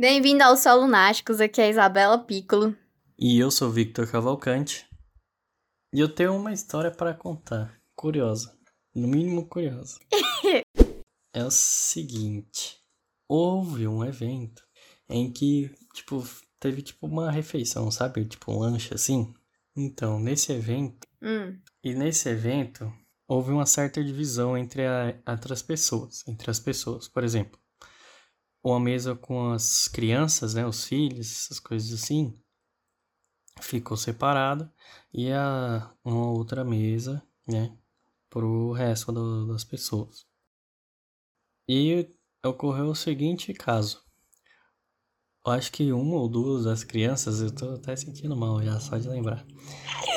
Bem-vindo ao Sol Lunáticos, aqui é a Isabela Piccolo. E eu sou Victor Cavalcante. E eu tenho uma história para contar, curiosa, no mínimo curiosa. é o seguinte, houve um evento em que, tipo, teve tipo uma refeição, sabe? Tipo um lanche assim. Então, nesse evento, Hum, e nesse evento, houve uma certa divisão entre, a, entre as pessoas, entre as pessoas. Por exemplo, uma mesa com as crianças, né, os filhos, essas coisas assim, ficou separada e a uma outra mesa, né, pro resto do- das pessoas. E ocorreu o seguinte caso. Eu acho que uma ou duas das crianças, eu tô até sentindo mal já só de lembrar.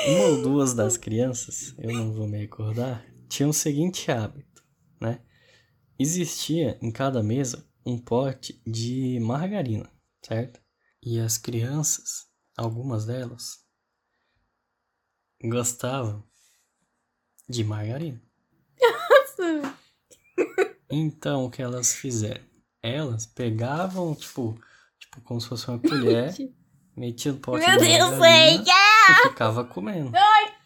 Uma ou duas das crianças, eu não vou me recordar, tinham o seguinte hábito, né? Existia em cada mesa um pote de margarina, certo? E as crianças, algumas delas, gostavam de margarina. Então, o que elas fizeram? Elas pegavam, tipo, tipo como se fosse uma colher, metiam no pote Meu de Deus, margarina véi! e ficava comendo.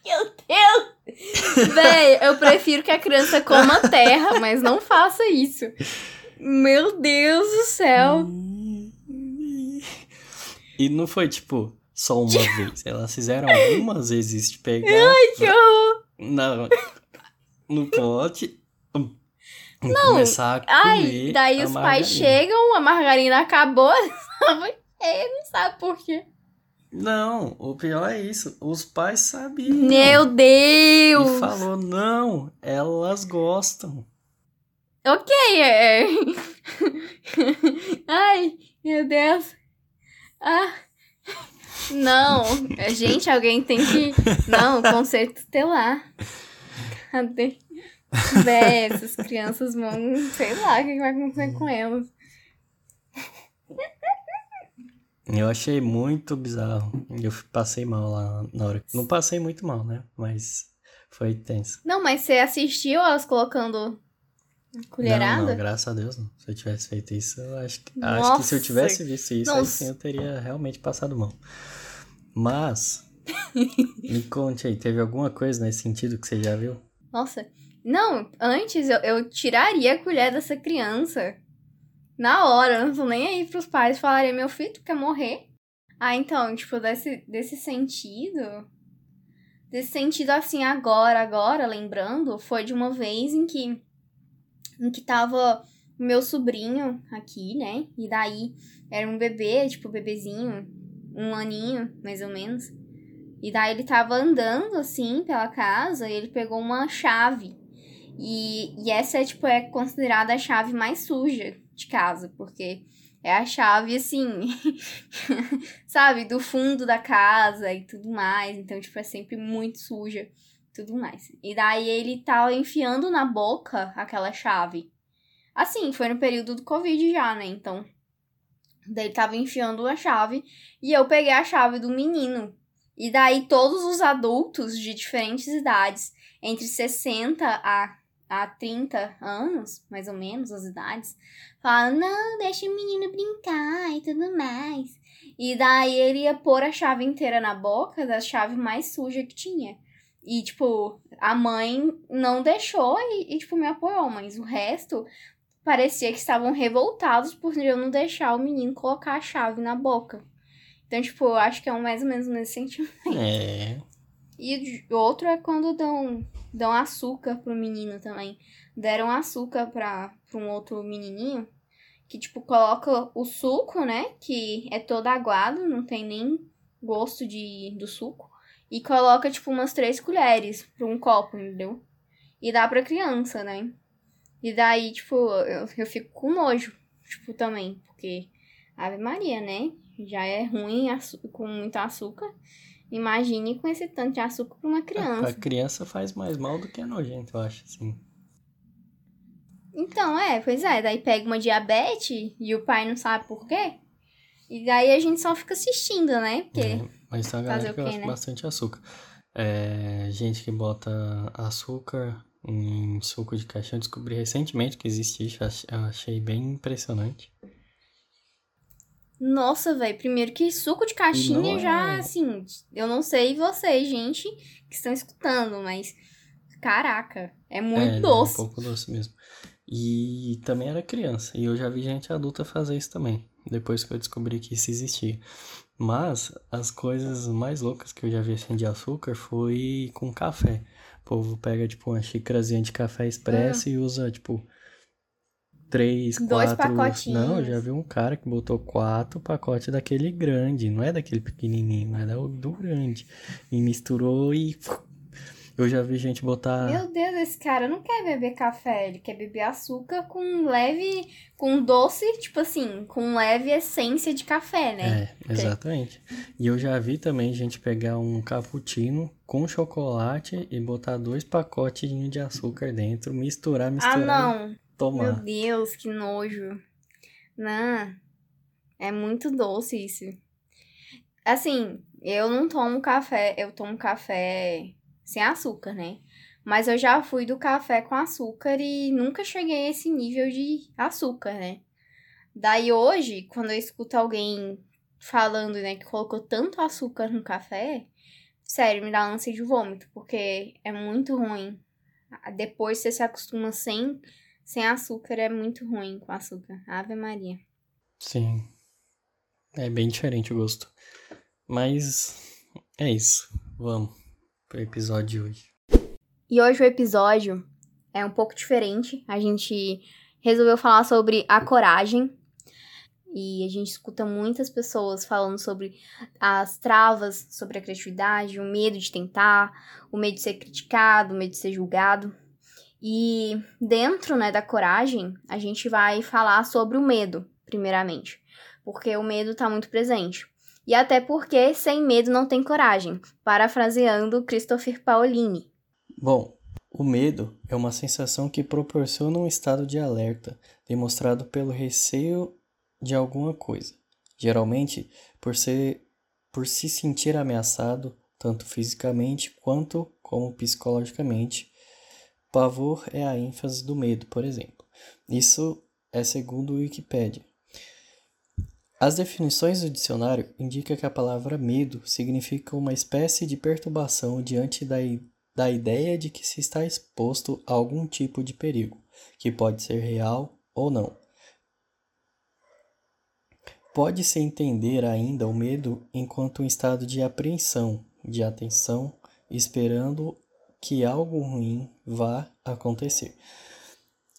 Meu Deus! Véi, eu prefiro que a criança coma terra, mas não faça isso. Meu Deus do céu. E não foi, tipo, só uma vez. Elas fizeram algumas vezes de pegar Que horror! na, no pote e começar a comer Ai, daí os pais margarina. chegam, a margarina acabou, ele não sabe por quê. Não, o pior é isso. Os pais sabiam. Meu E Deus! falou, não, elas gostam. Ok, é. Ai, meu Deus. Ah. Não, é, gente, alguém tem que. Não, conceito tutelar. Cadê? Véi, essas crianças vão. Sei lá o que vai acontecer com elas. Eu achei muito bizarro. Eu passei mal lá na hora. Não passei muito mal, né? Mas foi tenso. Não, mas você assistiu elas colocando colherada? Não, não, graças a Deus não. Se eu tivesse feito isso, eu acho que, acho que se eu Nossa. tivesse visto isso, aí Nossa. sim eu teria realmente passado mal. Mas, me conte aí, teve alguma coisa nesse sentido que você já viu? Nossa. Não, antes eu, eu tiraria a colher dessa criança. Na hora, eu não tô nem aí pros pais. Falaria, meu filho, tu quer morrer? Ah, então, tipo, desse, desse sentido. Desse sentido assim, agora, agora, lembrando, foi de uma vez em que. Em que tava o meu sobrinho aqui, né? E daí era um bebê, tipo, bebezinho, um aninho, mais ou menos. E daí ele tava andando assim pela casa e ele pegou uma chave. E, e essa é, tipo, é considerada a chave mais suja de casa, porque é a chave assim, sabe, do fundo da casa e tudo mais. Então, tipo, é sempre muito suja tudo mais. E daí ele tava enfiando na boca aquela chave. Assim, foi no período do Covid já, né? Então, daí ele tava enfiando a chave e eu peguei a chave do menino. E daí todos os adultos de diferentes idades, entre 60 a, a 30 anos, mais ou menos, as idades, falaram, não, deixa o menino brincar e tudo mais. E daí ele ia pôr a chave inteira na boca da chave mais suja que tinha. E, tipo, a mãe não deixou e, e, tipo, me apoiou, mas o resto parecia que estavam revoltados por eu não deixar o menino colocar a chave na boca. Então, tipo, eu acho que é um mais ou menos nesse sentido. É. E o outro é quando dão, dão açúcar pro menino também. Deram açúcar pra, pra um outro menininho. Que, tipo, coloca o suco, né? Que é todo aguado, não tem nem gosto de, do suco. E coloca, tipo, umas três colheres pra um copo, entendeu? E dá pra criança, né? E daí, tipo, eu, eu fico com nojo, tipo, também. Porque, Ave Maria, né? Já é ruim com muito açúcar. Imagine com esse tanto de açúcar pra uma A criança. criança faz mais mal do que é nojento, eu acho, assim. Então, é, pois é. Daí pega uma diabetes e o pai não sabe por quê. E daí a gente só fica assistindo, né? Porque. É, mas tem uma galera que quê, gosta né? bastante açúcar. É, gente que bota açúcar em suco de caixão. Eu descobri recentemente que existe isso. achei bem impressionante. Nossa, velho, primeiro que suco de caixinha já, é... assim, eu não sei vocês, gente, que estão escutando, mas caraca, é muito é, doce. É um pouco doce mesmo. E também era criança, e eu já vi gente adulta fazer isso também, depois que eu descobri que isso existia. Mas as coisas mais loucas que eu já vi assim de açúcar foi com café. O povo pega, tipo, uma xícarazinha de café expresso hum. e usa, tipo, três, Dois quatro. pacotinhos. Não, já vi um cara que botou quatro pacotes daquele grande, não é daquele pequenininho, é do grande. E misturou e. Eu já vi gente botar. Meu Deus, esse cara não quer beber café, ele quer beber açúcar com leve. com doce, tipo assim, com leve essência de café, né? É, exatamente. E eu já vi também gente pegar um cappuccino com chocolate e botar dois pacotes de açúcar dentro, misturar, misturar. Ah, não. Tomar. Meu Deus, que nojo. Não. É muito doce isso. Assim, eu não tomo café, eu tomo café sem açúcar, né? Mas eu já fui do café com açúcar e nunca cheguei a esse nível de açúcar, né? Daí hoje, quando eu escuto alguém falando, né, que colocou tanto açúcar no café, sério, me dá ânsia de vômito, porque é muito ruim. Depois você se acostuma sem sem açúcar é muito ruim com açúcar. Ave Maria. Sim. É bem diferente o gosto. Mas é isso. Vamos pro episódio de hoje. E hoje o episódio é um pouco diferente. A gente resolveu falar sobre a coragem. E a gente escuta muitas pessoas falando sobre as travas, sobre a criatividade, o medo de tentar, o medo de ser criticado, o medo de ser julgado. E dentro né, da coragem, a gente vai falar sobre o medo, primeiramente, porque o medo está muito presente. E até porque sem medo não tem coragem, parafraseando Christopher Paolini. Bom, o medo é uma sensação que proporciona um estado de alerta, demonstrado pelo receio de alguma coisa, geralmente por, ser, por se sentir ameaçado, tanto fisicamente quanto como psicologicamente, Pavor é a ênfase do medo, por exemplo. Isso é segundo o Wikipedia. As definições do dicionário indicam que a palavra medo significa uma espécie de perturbação diante da, da ideia de que se está exposto a algum tipo de perigo, que pode ser real ou não. Pode-se entender ainda o medo enquanto um estado de apreensão, de atenção, esperando que algo ruim vá acontecer.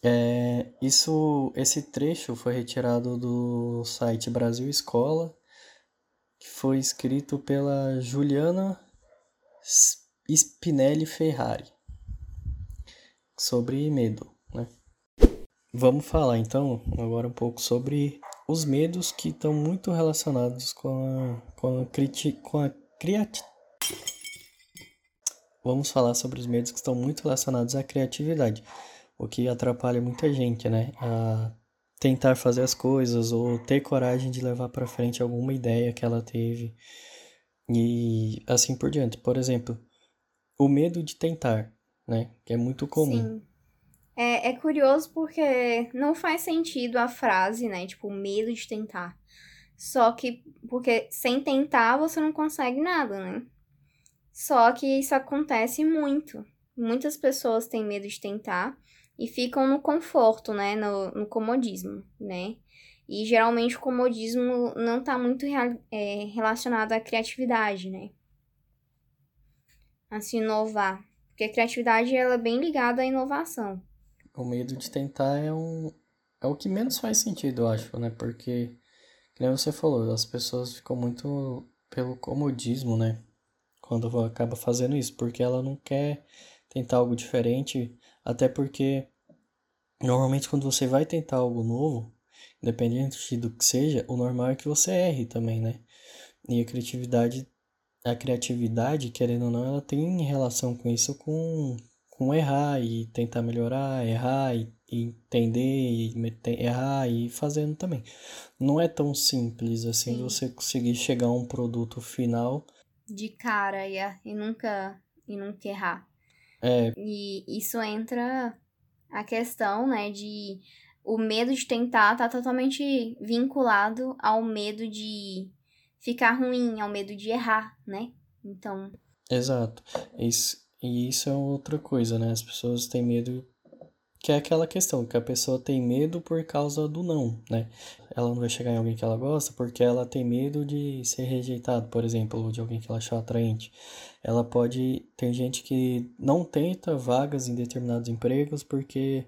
É, isso, esse trecho foi retirado do site Brasil Escola, que foi escrito pela Juliana Spinelli Ferrari sobre medo. Né? Vamos falar então agora um pouco sobre os medos que estão muito relacionados com a, com a, com a criatividade vamos falar sobre os medos que estão muito relacionados à criatividade, o que atrapalha muita gente, né? A tentar fazer as coisas ou ter coragem de levar para frente alguma ideia que ela teve e assim por diante. Por exemplo, o medo de tentar, né? Que é muito comum. Sim. É, é curioso porque não faz sentido a frase, né? Tipo, medo de tentar. Só que, porque sem tentar você não consegue nada, né? Só que isso acontece muito. Muitas pessoas têm medo de tentar e ficam no conforto, né? No, no comodismo, né? E geralmente o comodismo não está muito é, relacionado à criatividade, né? A se inovar. Porque a criatividade ela é bem ligada à inovação. O medo de tentar é, um, é o que menos faz sentido, eu acho, né? Porque, como você falou, as pessoas ficam muito pelo comodismo, né? quando acaba fazendo isso, porque ela não quer tentar algo diferente, até porque normalmente quando você vai tentar algo novo, independente do que seja, o normal é que você erre também, né? E a criatividade, a criatividade, querendo ou não, ela tem relação com isso, com, com errar e tentar melhorar, errar e, e entender e errar e fazendo também. Não é tão simples assim Sim. você conseguir chegar a um produto final de cara e, e nunca e nunca errar. É. E isso entra a questão, né, de o medo de tentar tá totalmente vinculado ao medo de ficar ruim, ao medo de errar, né? Então. Exato. Isso, e isso é outra coisa, né? As pessoas têm medo que é aquela questão que a pessoa tem medo por causa do não, né? Ela não vai chegar em alguém que ela gosta porque ela tem medo de ser rejeitado, por exemplo, ou de alguém que ela achou atraente. Ela pode. Tem gente que não tenta vagas em determinados empregos porque.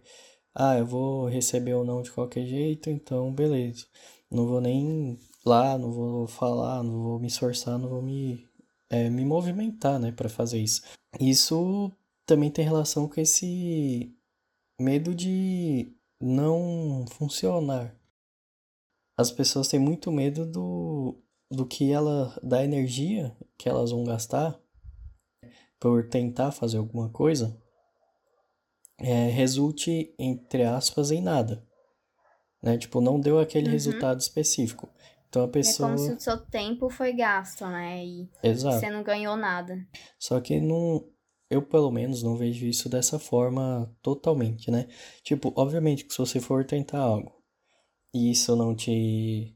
Ah, eu vou receber ou não de qualquer jeito, então beleza. Não vou nem lá, não vou falar, não vou me esforçar, não vou me, é, me movimentar, né, para fazer isso. Isso também tem relação com esse medo de não funcionar. As pessoas têm muito medo do, do que ela, da energia que elas vão gastar por tentar fazer alguma coisa, é, resulte, entre aspas, em nada. Né? Tipo, não deu aquele uhum. resultado específico. Então a pessoa. É como se o seu tempo foi gasto, né? E Exato. você não ganhou nada. Só que não, eu, pelo menos, não vejo isso dessa forma totalmente, né? Tipo, obviamente que se você for tentar algo e isso não te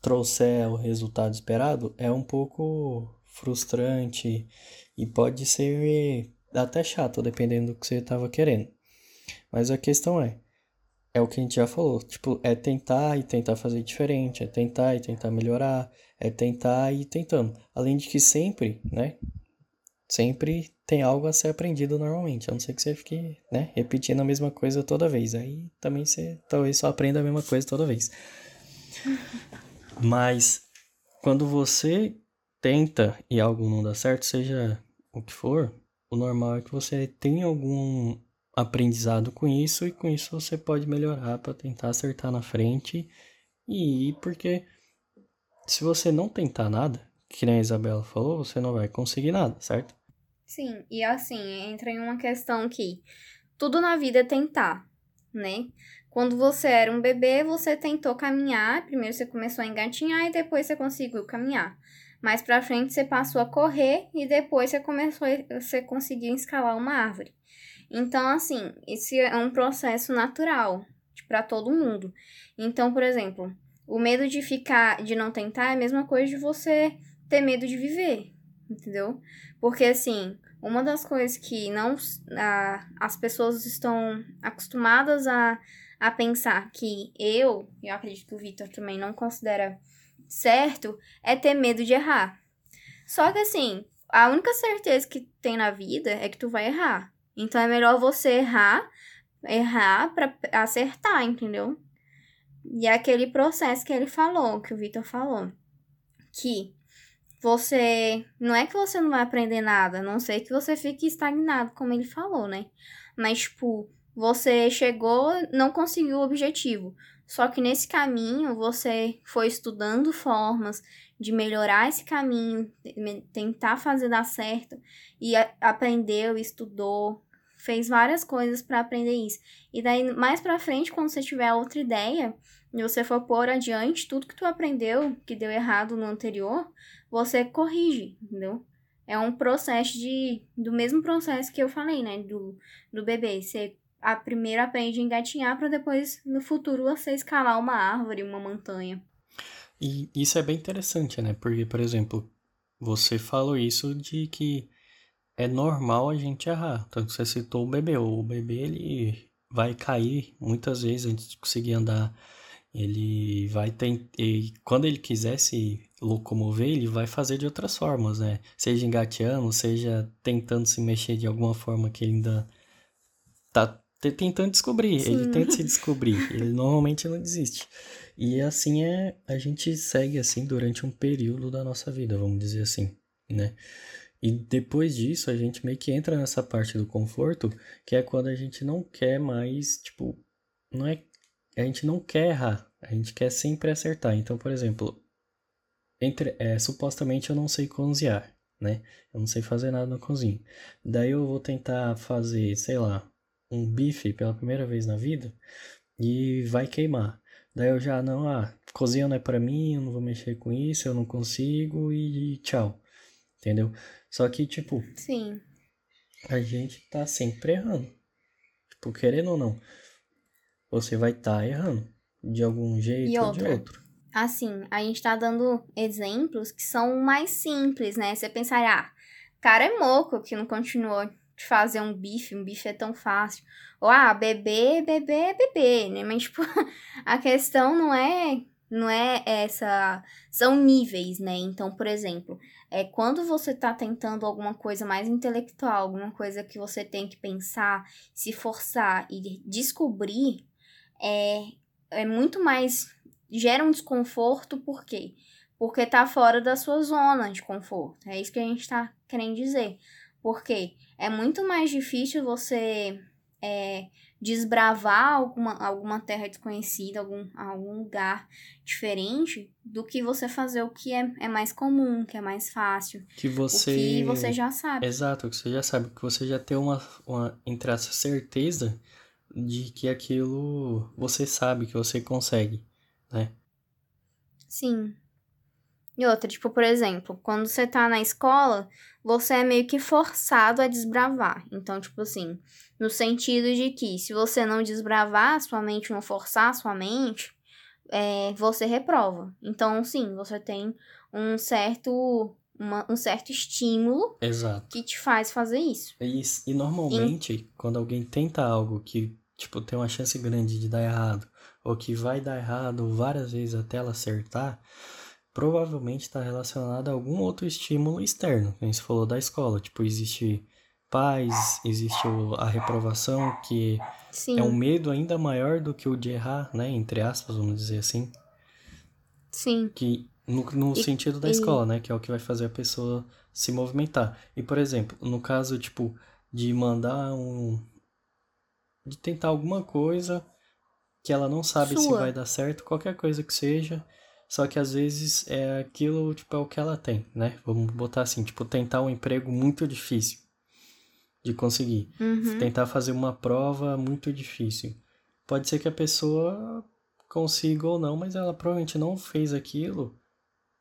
trouxer o resultado esperado, é um pouco frustrante e pode ser até chato, dependendo do que você estava querendo. Mas a questão é, é o que a gente já falou, tipo, é tentar e tentar fazer diferente, é tentar e tentar melhorar, é tentar e tentando. Além de que sempre, né, sempre tem algo a ser aprendido normalmente, a não ser que você fique, né, repetindo a mesma coisa toda vez. Aí também você talvez só aprenda a mesma coisa toda vez. Mas quando você tenta e algo não dá certo, seja o que for, o normal é que você tenha algum aprendizado com isso e com isso você pode melhorar para tentar acertar na frente e ir, porque se você não tentar nada, que nem a Isabela falou, você não vai conseguir nada, certo? Sim, e assim, entra em uma questão que tudo na vida é tentar, né? Quando você era um bebê, você tentou caminhar, primeiro você começou a engatinhar e depois você conseguiu caminhar. Mais pra frente você passou a correr e depois você começou, você conseguiu escalar uma árvore. Então, assim, esse é um processo natural para todo mundo. Então, por exemplo, o medo de ficar, de não tentar é a mesma coisa de você ter medo de viver, entendeu? Porque, assim, uma das coisas que não a, as pessoas estão acostumadas a, a pensar que eu, eu acredito que o Victor também não considera certo, é ter medo de errar. Só que, assim, a única certeza que tem na vida é que tu vai errar. Então, é melhor você errar, errar para acertar, entendeu? E é aquele processo que ele falou, que o Victor falou, que você. Não é que você não vai aprender nada, a não sei que você fique estagnado, como ele falou, né? Mas, tipo, você chegou, não conseguiu o objetivo. Só que nesse caminho você foi estudando formas de melhorar esse caminho, tentar fazer dar certo, e aprendeu, estudou, fez várias coisas para aprender isso. E daí, mais pra frente, quando você tiver outra ideia, e você for pôr adiante tudo que tu aprendeu, que deu errado no anterior, você corrige, entendeu? É um processo de. do mesmo processo que eu falei, né? Do, do bebê. Você a primeiro aprende a engatinhar para depois, no futuro, você escalar uma árvore, uma montanha. E isso é bem interessante, né? Porque, por exemplo, você falou isso de que é normal a gente errar. Tanto que você citou o bebê. O bebê, ele vai cair muitas vezes antes de conseguir andar. Ele vai ter. E quando ele quiser se locomover, ele vai fazer de outras formas, né? Seja engateando, seja tentando se mexer de alguma forma que ele ainda tá tentando descobrir. Sim. Ele tenta se descobrir. Ele normalmente não desiste. E assim é, a gente segue assim durante um período da nossa vida, vamos dizer assim, né? E depois disso, a gente meio que entra nessa parte do conforto, que é quando a gente não quer mais, tipo, não é a gente não quer errar, a gente quer sempre acertar. Então, por exemplo, entre, é, supostamente eu não sei cozinhar, né? Eu não sei fazer nada na cozinha. Daí eu vou tentar fazer, sei lá, um bife pela primeira vez na vida e vai queimar. Daí eu já não, ah, cozinha não é para mim, eu não vou mexer com isso, eu não consigo e tchau. Entendeu? Só que tipo, sim. A gente tá sempre errando. Tipo, querendo ou não. você vai estar tá errando de algum jeito e ou de outro. Assim, a gente tá dando exemplos que são mais simples, né? Você pensar, ah, cara é moco que não continuou de fazer um bife, um bife é tão fácil. Ou, ah, bebê, bebê, bebê, né? Mas, tipo, a questão não é não é essa. São níveis, né? Então, por exemplo, é quando você tá tentando alguma coisa mais intelectual, alguma coisa que você tem que pensar, se forçar e descobrir, é, é muito mais. Gera um desconforto, por quê? Porque tá fora da sua zona de conforto. É isso que a gente tá querendo dizer. Porque é muito mais difícil você é, desbravar alguma, alguma terra desconhecida, algum, algum lugar diferente, do que você fazer o que é, é mais comum, que é mais fácil. Que você. O que você já sabe. Exato, que você já sabe, que você já tem uma, uma entre essa certeza de que aquilo você sabe que você consegue, né? Sim. E outra, tipo, por exemplo, quando você tá na escola, você é meio que forçado a desbravar. Então, tipo assim, no sentido de que se você não desbravar sua mente, não forçar sua mente, é, você reprova. Então, sim, você tem um certo, uma, um certo estímulo Exato. que te faz fazer isso. E, e normalmente, e... quando alguém tenta algo que, tipo, tem uma chance grande de dar errado, ou que vai dar errado várias vezes até ela acertar, provavelmente está relacionado a algum outro estímulo externo. Como você falou da escola, tipo, existe pais, existe a reprovação, que Sim. é um medo ainda maior do que o de errar, né? Entre aspas, vamos dizer assim. Sim. Que no, no e, sentido da e... escola, né? Que é o que vai fazer a pessoa se movimentar. E, por exemplo, no caso, tipo, de mandar um. De tentar alguma coisa que ela não sabe Sua. se vai dar certo, qualquer coisa que seja, só que às vezes é aquilo, tipo, é o que ela tem, né? Vamos botar assim, tipo, tentar um emprego muito difícil de conseguir. Uhum. Tentar fazer uma prova muito difícil. Pode ser que a pessoa consiga ou não, mas ela provavelmente não fez aquilo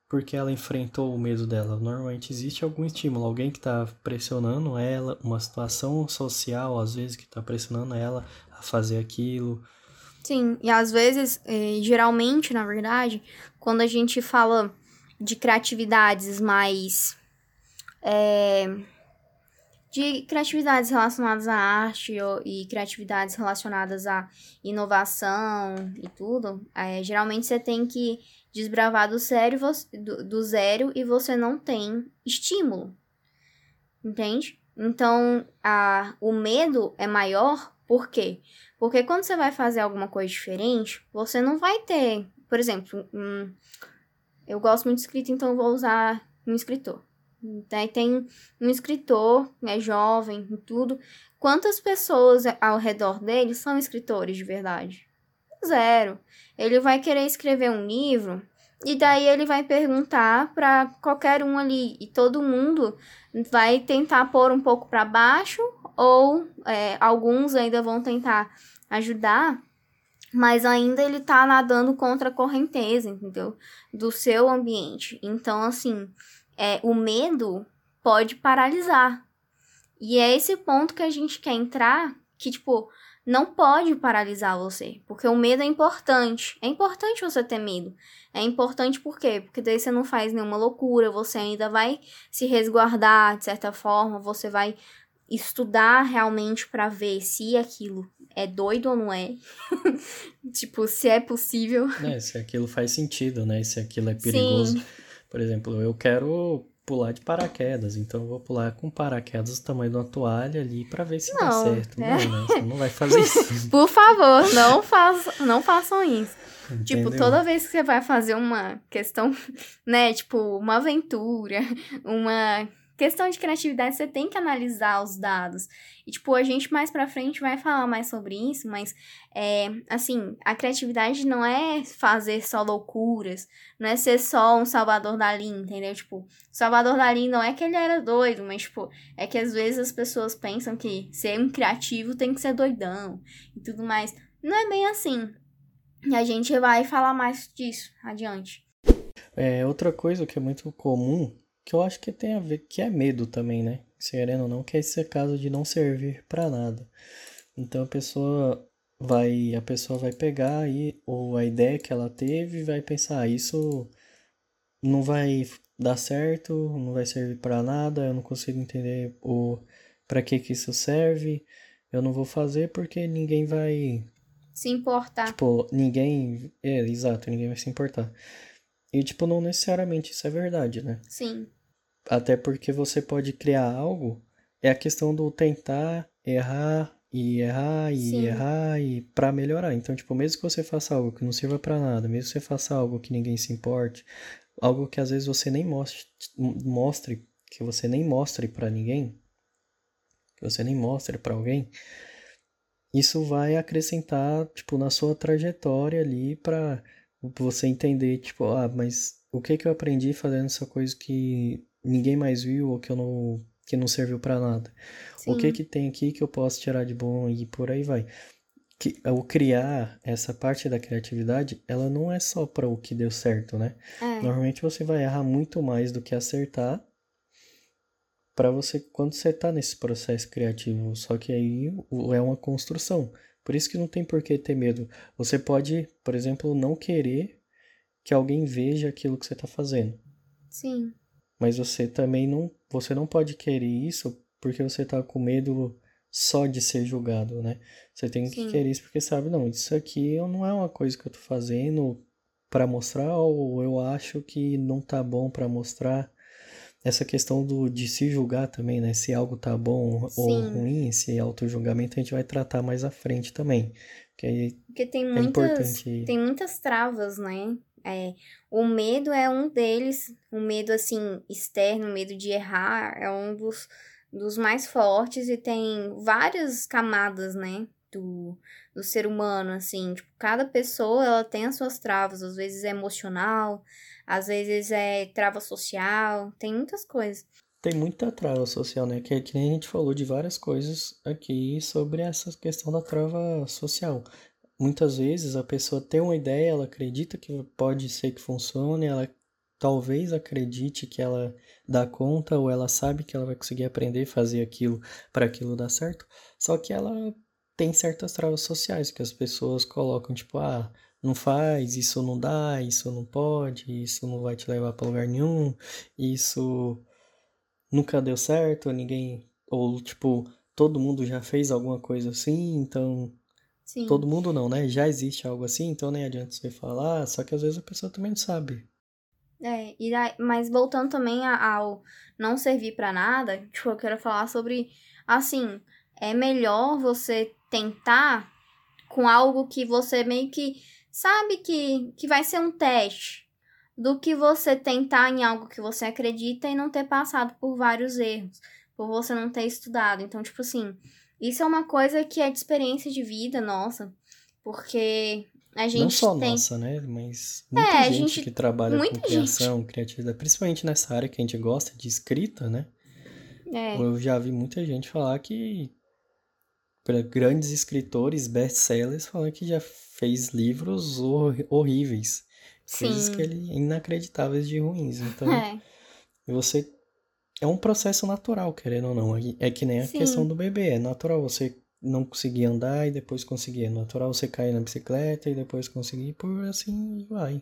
porque ela enfrentou o medo dela. Normalmente existe algum estímulo, alguém que está pressionando ela, uma situação social, às vezes, que está pressionando ela a fazer aquilo. Sim, e às vezes, eh, geralmente, na verdade, quando a gente fala de criatividades mais. É, de criatividades relacionadas à arte e criatividades relacionadas à inovação e tudo, é, geralmente você tem que desbravar do, sério, do, zero e você não tem estímulo. Entende? Então, a, o medo é maior, por quê? Porque quando você vai fazer alguma coisa diferente, você não vai ter. Por exemplo, hum, eu gosto muito de escrita, então vou usar um escritor. Daí tem um escritor, é jovem e tudo. Quantas pessoas ao redor dele são escritores de verdade? Zero. Ele vai querer escrever um livro e daí ele vai perguntar para qualquer um ali e todo mundo vai tentar pôr um pouco para baixo ou é, alguns ainda vão tentar ajudar, mas ainda ele tá nadando contra a correnteza, entendeu? Do seu ambiente. Então, assim, é, o medo pode paralisar. E é esse ponto que a gente quer entrar, que, tipo, não pode paralisar você, porque o medo é importante. É importante você ter medo. É importante por quê? Porque daí você não faz nenhuma loucura, você ainda vai se resguardar de certa forma, você vai estudar realmente para ver se aquilo é doido ou não é. tipo, se é possível. É, se aquilo faz sentido, né? Se aquilo é perigoso. Sim. Por exemplo, eu quero pular de paraquedas, então eu vou pular com paraquedas do tamanho de uma toalha ali para ver se não, dá certo. É. Não, né? Você não vai fazer isso. Por favor, não, façam, não façam isso. Entendeu? Tipo, toda vez que você vai fazer uma questão, né, tipo, uma aventura, uma questão de criatividade, você tem que analisar os dados. E, tipo, a gente mais pra frente vai falar mais sobre isso, mas, é, assim, a criatividade não é fazer só loucuras, não é ser só um Salvador Dali, entendeu? Tipo, Salvador Dali não é que ele era doido, mas, tipo, é que às vezes as pessoas pensam que ser um criativo tem que ser doidão e tudo mais. Não é bem assim. E a gente vai falar mais disso adiante. É, outra coisa que é muito comum que eu acho que tem a ver, que é medo também, né? Se querendo ou não, que é esse caso de não servir para nada. Então a pessoa vai a pessoa vai pegar aí ou a ideia que ela teve e vai pensar, ah, isso não vai dar certo, não vai servir para nada, eu não consigo entender o para que que isso serve, eu não vou fazer porque ninguém vai se importar. Tipo, ninguém, é, exato, ninguém vai se importar. E tipo, não necessariamente isso é verdade, né? Sim. Até porque você pode criar algo, é a questão do tentar errar e errar e Sim. errar e para melhorar. Então, tipo, mesmo que você faça algo que não sirva para nada, mesmo que você faça algo que ninguém se importe, algo que às vezes você nem mostre, mostre que você nem mostre para ninguém, que você nem mostre para alguém, isso vai acrescentar, tipo, na sua trajetória ali para você entender, tipo, ah, mas o que que eu aprendi fazendo essa coisa que ninguém mais viu ou que eu não que não serviu para nada? Sim. O que que tem aqui que eu posso tirar de bom e por aí vai. Que o criar essa parte da criatividade, ela não é só para o que deu certo, né? É. Normalmente você vai errar muito mais do que acertar para você quando você tá nesse processo criativo, só que aí é uma construção. Por isso que não tem por que ter medo. Você pode, por exemplo, não querer que alguém veja aquilo que você está fazendo. Sim. Mas você também não, você não pode querer isso porque você está com medo só de ser julgado, né? Você tem que Sim. querer isso porque sabe, não, isso aqui não é uma coisa que eu tô fazendo para mostrar ou eu acho que não tá bom para mostrar. Essa questão do, de se julgar também, né? Se algo tá bom ou Sim. ruim, esse auto-julgamento a gente vai tratar mais à frente também. Que aí Porque tem é muitas, importante. tem muitas travas, né? É, o medo é um deles, o medo assim externo, o medo de errar é um dos, dos mais fortes e tem várias camadas, né? Do, do ser humano, assim, tipo, cada pessoa ela tem as suas travas, às vezes é emocional, às vezes é trava social, tem muitas coisas. Tem muita trava social, né? Que, que nem a gente falou de várias coisas aqui sobre essa questão da trava social. Muitas vezes a pessoa tem uma ideia, ela acredita que pode ser que funcione, ela talvez acredite que ela dá conta ou ela sabe que ela vai conseguir aprender a fazer aquilo para aquilo dar certo. Só que ela tem certas travas sociais que as pessoas colocam, tipo, ah, não faz, isso não dá, isso não pode, isso não vai te levar para lugar nenhum, isso nunca deu certo, ninguém, ou tipo, todo mundo já fez alguma coisa assim, então Sim. todo mundo não, né? Já existe algo assim, então nem adianta você falar, só que às vezes a pessoa também não sabe. É, e daí- mas voltando também ao não servir pra nada, tipo, eu quero falar sobre, assim, é melhor você tentar com algo que você meio que sabe que, que vai ser um teste, do que você tentar em algo que você acredita e não ter passado por vários erros, por você não ter estudado. Então, tipo assim, isso é uma coisa que é de experiência de vida nossa, porque a gente não só tem... nossa, né? Mas muita É, gente, gente- que trabalha muita com criação, criatividade, principalmente nessa área que a gente gosta de escrita, né? É, Eu já vi muita gente falar que pra grandes escritores, best-sellers, falando que já fez livros hor- horríveis. Coisas sim. que ele inacreditáveis de ruins. Então, É. você é um processo natural, querendo ou não. É- É que nem a Sim. questão do bebê. É natural você não conseguir andar e depois conseguir. É natural você cair na bicicleta e depois conseguir, por assim vai.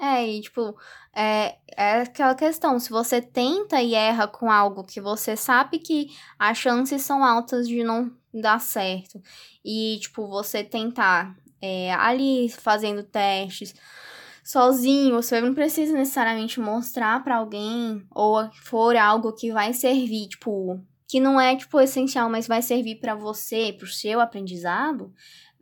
É, e tipo, é, é aquela questão, se você tenta e erra com algo que você sabe que as chances são altas de não dar certo, e tipo, você tentar é, ali fazendo testes sozinho, você não precisa necessariamente mostrar pra alguém, ou for algo que vai servir, tipo, que não é tipo essencial, mas vai servir pra você, pro seu aprendizado,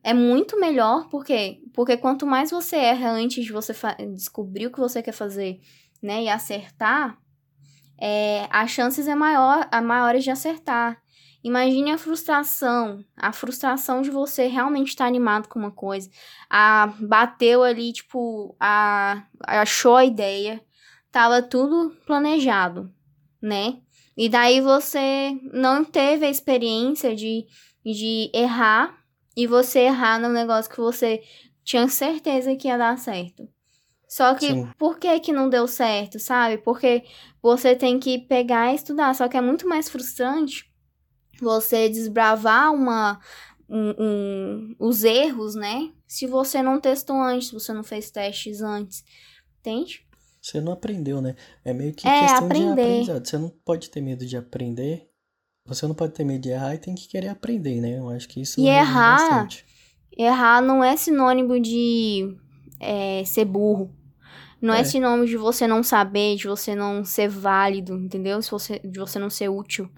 é muito melhor, porque porque quanto mais você erra antes de você descobrir o que você quer fazer, né, e acertar, é, as chances é maior, a maiores de acertar. Imagine a frustração, a frustração de você realmente estar animado com uma coisa, a bateu ali tipo, a achou a ideia, tava tudo planejado, né? E daí você não teve a experiência de, de errar e você errar num negócio que você tinha certeza que ia dar certo. Só que Sim. por que que não deu certo, sabe? Porque você tem que pegar e estudar, só que é muito mais frustrante você desbravar uma um, um, os erros, né? Se você não testou antes, se você não fez testes antes. Entende? Você não aprendeu, né? É meio que É, questão de aprender. aprendizado. Você não pode ter medo de aprender. Você não pode ter medo de errar e tem que querer aprender, né? Eu acho que isso E errar- bastante. Errar não é sinônimo de é, ser burro. Não é. É. sinônimo de você não saber, de você não ser válido, entendeu? Se você, de você não ser útil.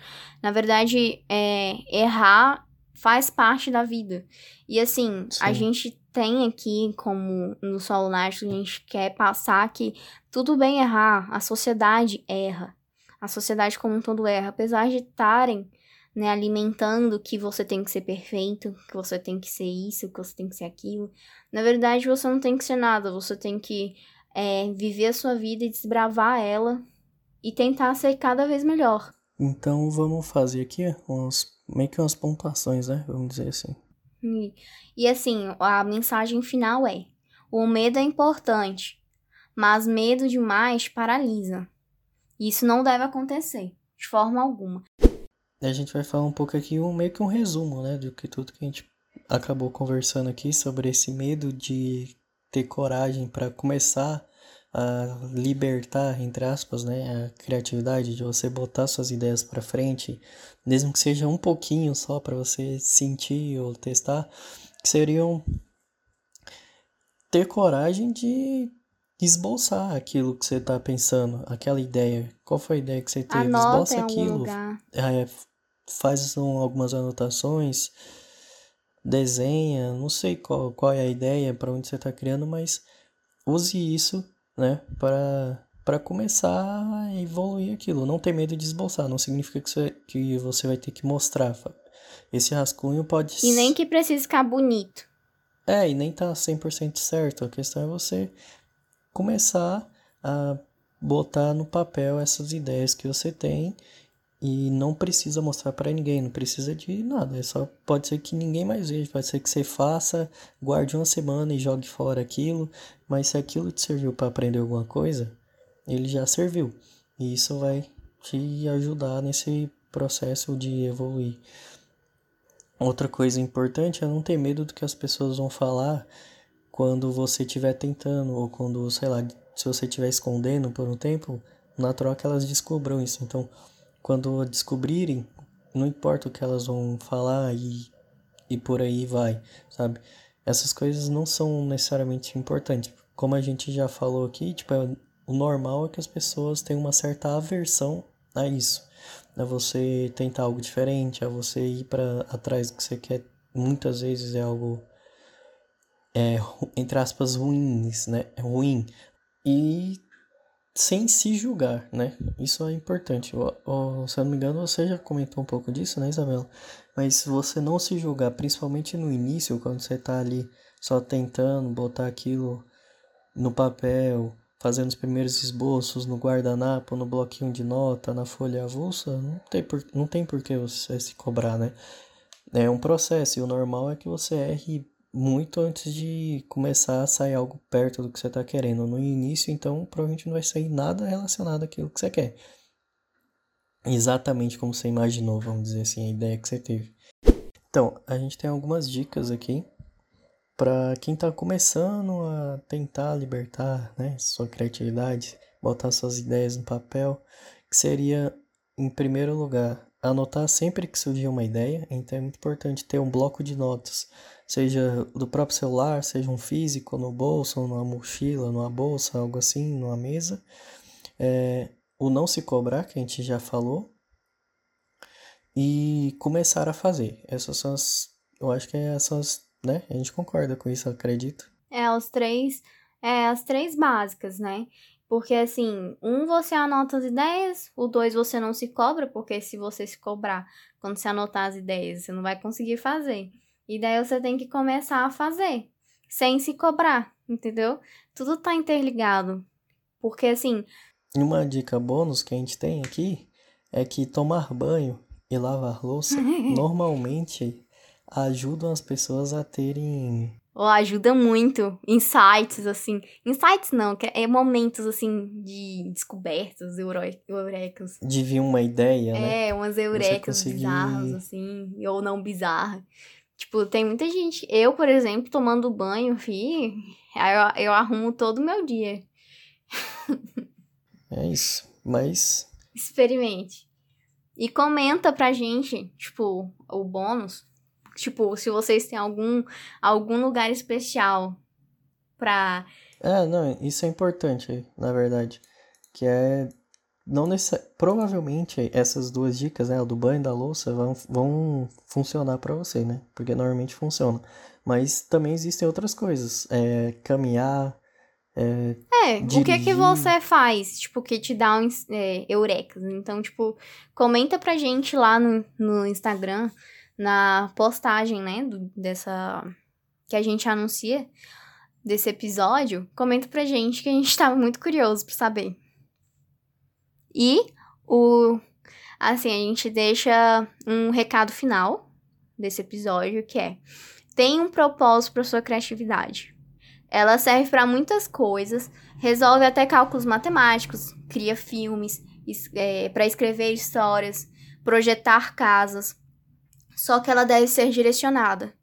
Na verdade, é, errar faz parte da vida. E assim, a Sim. gente tem aqui, como no Solo Náutico, a gente quer passar que tudo bem errar, a sociedade erra. A sociedade como um todo erra. Apesar de estarem né, alimentando que você tem que ser perfeito, que você tem que ser isso, que você tem que ser aquilo. Na verdade, você não tem que ser nada, você tem que é, viver a sua vida e desbravar ela e tentar ser cada vez melhor. Então vamos fazer aqui uns, meio que umas pontuações, né? Vamos dizer assim. E, e assim, a mensagem final é: o medo é importante, mas medo demais paralisa. Isso não deve acontecer, de forma alguma. A gente vai falar um pouco aqui, um, meio que um resumo, né? Do que tudo que a gente acabou conversando aqui sobre esse medo de ter coragem para começar a libertar, entre aspas, né? A criatividade, de você botar suas ideias para frente, mesmo que seja um pouquinho só para você sentir ou testar, que seriam ter coragem de esboçar aquilo que você tá pensando, aquela ideia. Qual foi a ideia que você teve? Anota Esboça aquilo, lugar. é, faz um- algumas anotações, desenha, não sei qual, qual é a ideia, para onde você está criando, mas use isso, né, para para começar a evoluir aquilo. Não ter medo de esboçar, não significa que você, que você vai ter que mostrar. Esse rascunho pode E nem que precise ficar bonito. é, e nem tá 100% certo. A questão é você começar a botar no papel essas ideias que você tem e não precisa mostrar para ninguém, não precisa de nada. É só pode ser que ninguém mais veja, pode ser que você faça, guarde uma semana e jogue fora aquilo, mas se aquilo te serviu para aprender alguma coisa, ele já serviu. E isso vai te ajudar nesse processo de evoluir. Outra coisa importante é não ter medo do que as pessoas vão falar quando você estiver tentando, ou quando, sei lá, se você estiver escondendo por um tempo, natural que elas descubram isso. Então, quando descobrirem, não importa o que elas vão falar e, e por aí vai, sabe? Essas coisas não são necessariamente importantes. Como a gente já falou aqui, tipo, é- o normal é que as pessoas tenham uma certa aversão a isso. A você tentar algo diferente, a você ir para atrás do que você quer. Muitas vezes é algo, é, entre aspas, ruins, né? É ruim. E sem se julgar, né? Isso é importante. O- o- se eu não me engano, você já comentou um pouco disso, né, Isabela? Mas se você não se julgar, principalmente no início, quando você tá ali só tentando botar aquilo no papel, fazendo os primeiros esboços no guardanapo, no bloquinho de nota, na folha avulsa, não tem por, não tem por que você se cobrar, né? É um processo e o normal é que você erre muito antes de começar a sair algo perto do que você está querendo. No início, então, provavelmente não vai sair nada relacionado àquilo que você quer. Exatamente como você imaginou, vamos dizer assim, a ideia que você teve. Então, a gente tem algumas dicas aqui para quem está começando a tentar libertar, né, sua criatividade, botar suas ideias no papel, que seria, em primeiro lugar, anotar sempre que surgir uma ideia. Então é muito importante ter um bloco de notas, seja do próprio celular, seja um físico, no bolso, numa mochila, numa bolsa, algo assim, numa mesa. É, o não se cobrar, que a gente já falou, e começar a fazer. Essas são as, eu acho que essas são as, né? A gente concorda com isso, acredito. É, os três. É, as três básicas, né? Porque assim, um você anota as ideias, o dois você não se cobra, porque se você se cobrar quando você anotar as ideias, você não vai conseguir fazer. E daí você tem que começar a fazer, sem se cobrar, entendeu? Tudo tá interligado. Porque assim, E uma dica bônus que a gente tem aqui é que tomar banho e lavar louça normalmente ajudam as pessoas a terem ó, ajuda muito. Insights, assim. Insights não, é momentos assim de descobertas, eurecas. de vir uma ideia, né? É, umas eurecas conseguir- bizarras, assim, ou não bizarras. Tipo, tem muita gente. Eu, por exemplo, tomando banho, fi, aí eu, eu arrumo todo o meu dia. É isso. Mas. Experimente. E comenta pra gente, tipo, o bônus. Tipo, se vocês têm algum, algum lugar especial pra. É, não, isso é importante, na verdade. Que é. Não necess... Provavelmente essas duas dicas, né? O do banho e da louça, vão, vão funcionar para você, né? Porque normalmente funciona. Mas também existem outras coisas. É, caminhar, é, é o que que você faz, tipo, que te dá um é, eurecas? Então, tipo, comenta pra gente lá no, no Instagram, na postagem, né, do, dessa... que a gente anuncia, desse episódio, comenta pra gente que a gente tava muito curioso pra saber. E o... assim, a gente deixa um recado final desse episódio, que é... Tem um propósito pra sua criatividade ela serve para muitas coisas, resolve até cálculos matemáticos, cria filmes, é, para escrever histórias, projetar casas. Só que ela deve ser direcionada,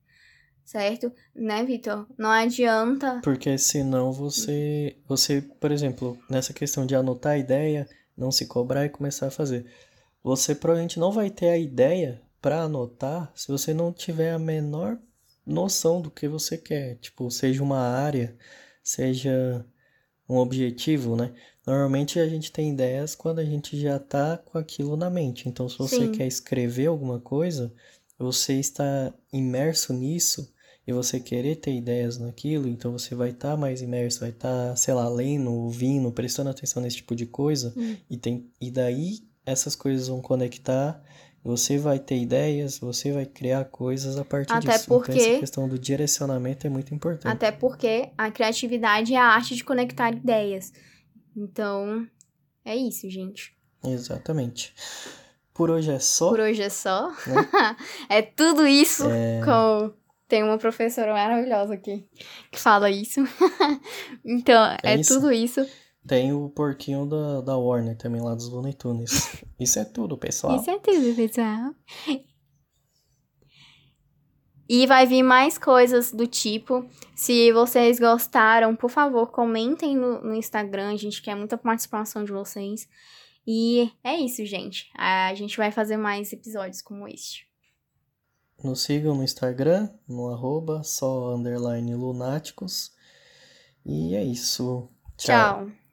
certo? Né, Vitor? Não adianta. Porque senão você, você, por exemplo, nessa questão de anotar a ideia, não se cobrar e começar a fazer. Você provavelmente não vai ter a ideia para anotar se você não tiver a menor noção do que você quer, tipo, seja uma área, seja um objetivo, né? Normalmente a gente tem ideias quando a gente já tá com aquilo na mente. Então, se você Sim. quer escrever alguma coisa, você está imerso nisso e você querer ter ideias naquilo, então você vai estar tá mais imerso, vai estar, tá, sei lá, lendo, ouvindo, prestando atenção nesse tipo de coisa, hum. e, tem, e daí essas coisas vão conectar você vai ter ideias, você vai criar coisas a partir Até disso. Porque... Então, essa questão do direcionamento é muito importante. Até porque a criatividade é a arte de conectar ideias. Então, é isso, gente. Exatamente. Por hoje é só. Por hoje é só. Né? é tudo isso é... com. Tem uma professora maravilhosa aqui que fala isso. então, é, é isso? tudo isso. Tem o porquinho da, da Warner também, lá dos Looney Tunes. Isso é tudo, pessoal. Isso é tudo, pessoal. E vai vir mais coisas do tipo. Se vocês gostaram, por favor, comentem no, no Instagram. A gente quer muita participação de vocês. E é isso, gente. A gente vai fazer mais episódios como este. Nos sigam no Instagram, no arroba só underline lunáticos. E é isso. Tchau. Tchau.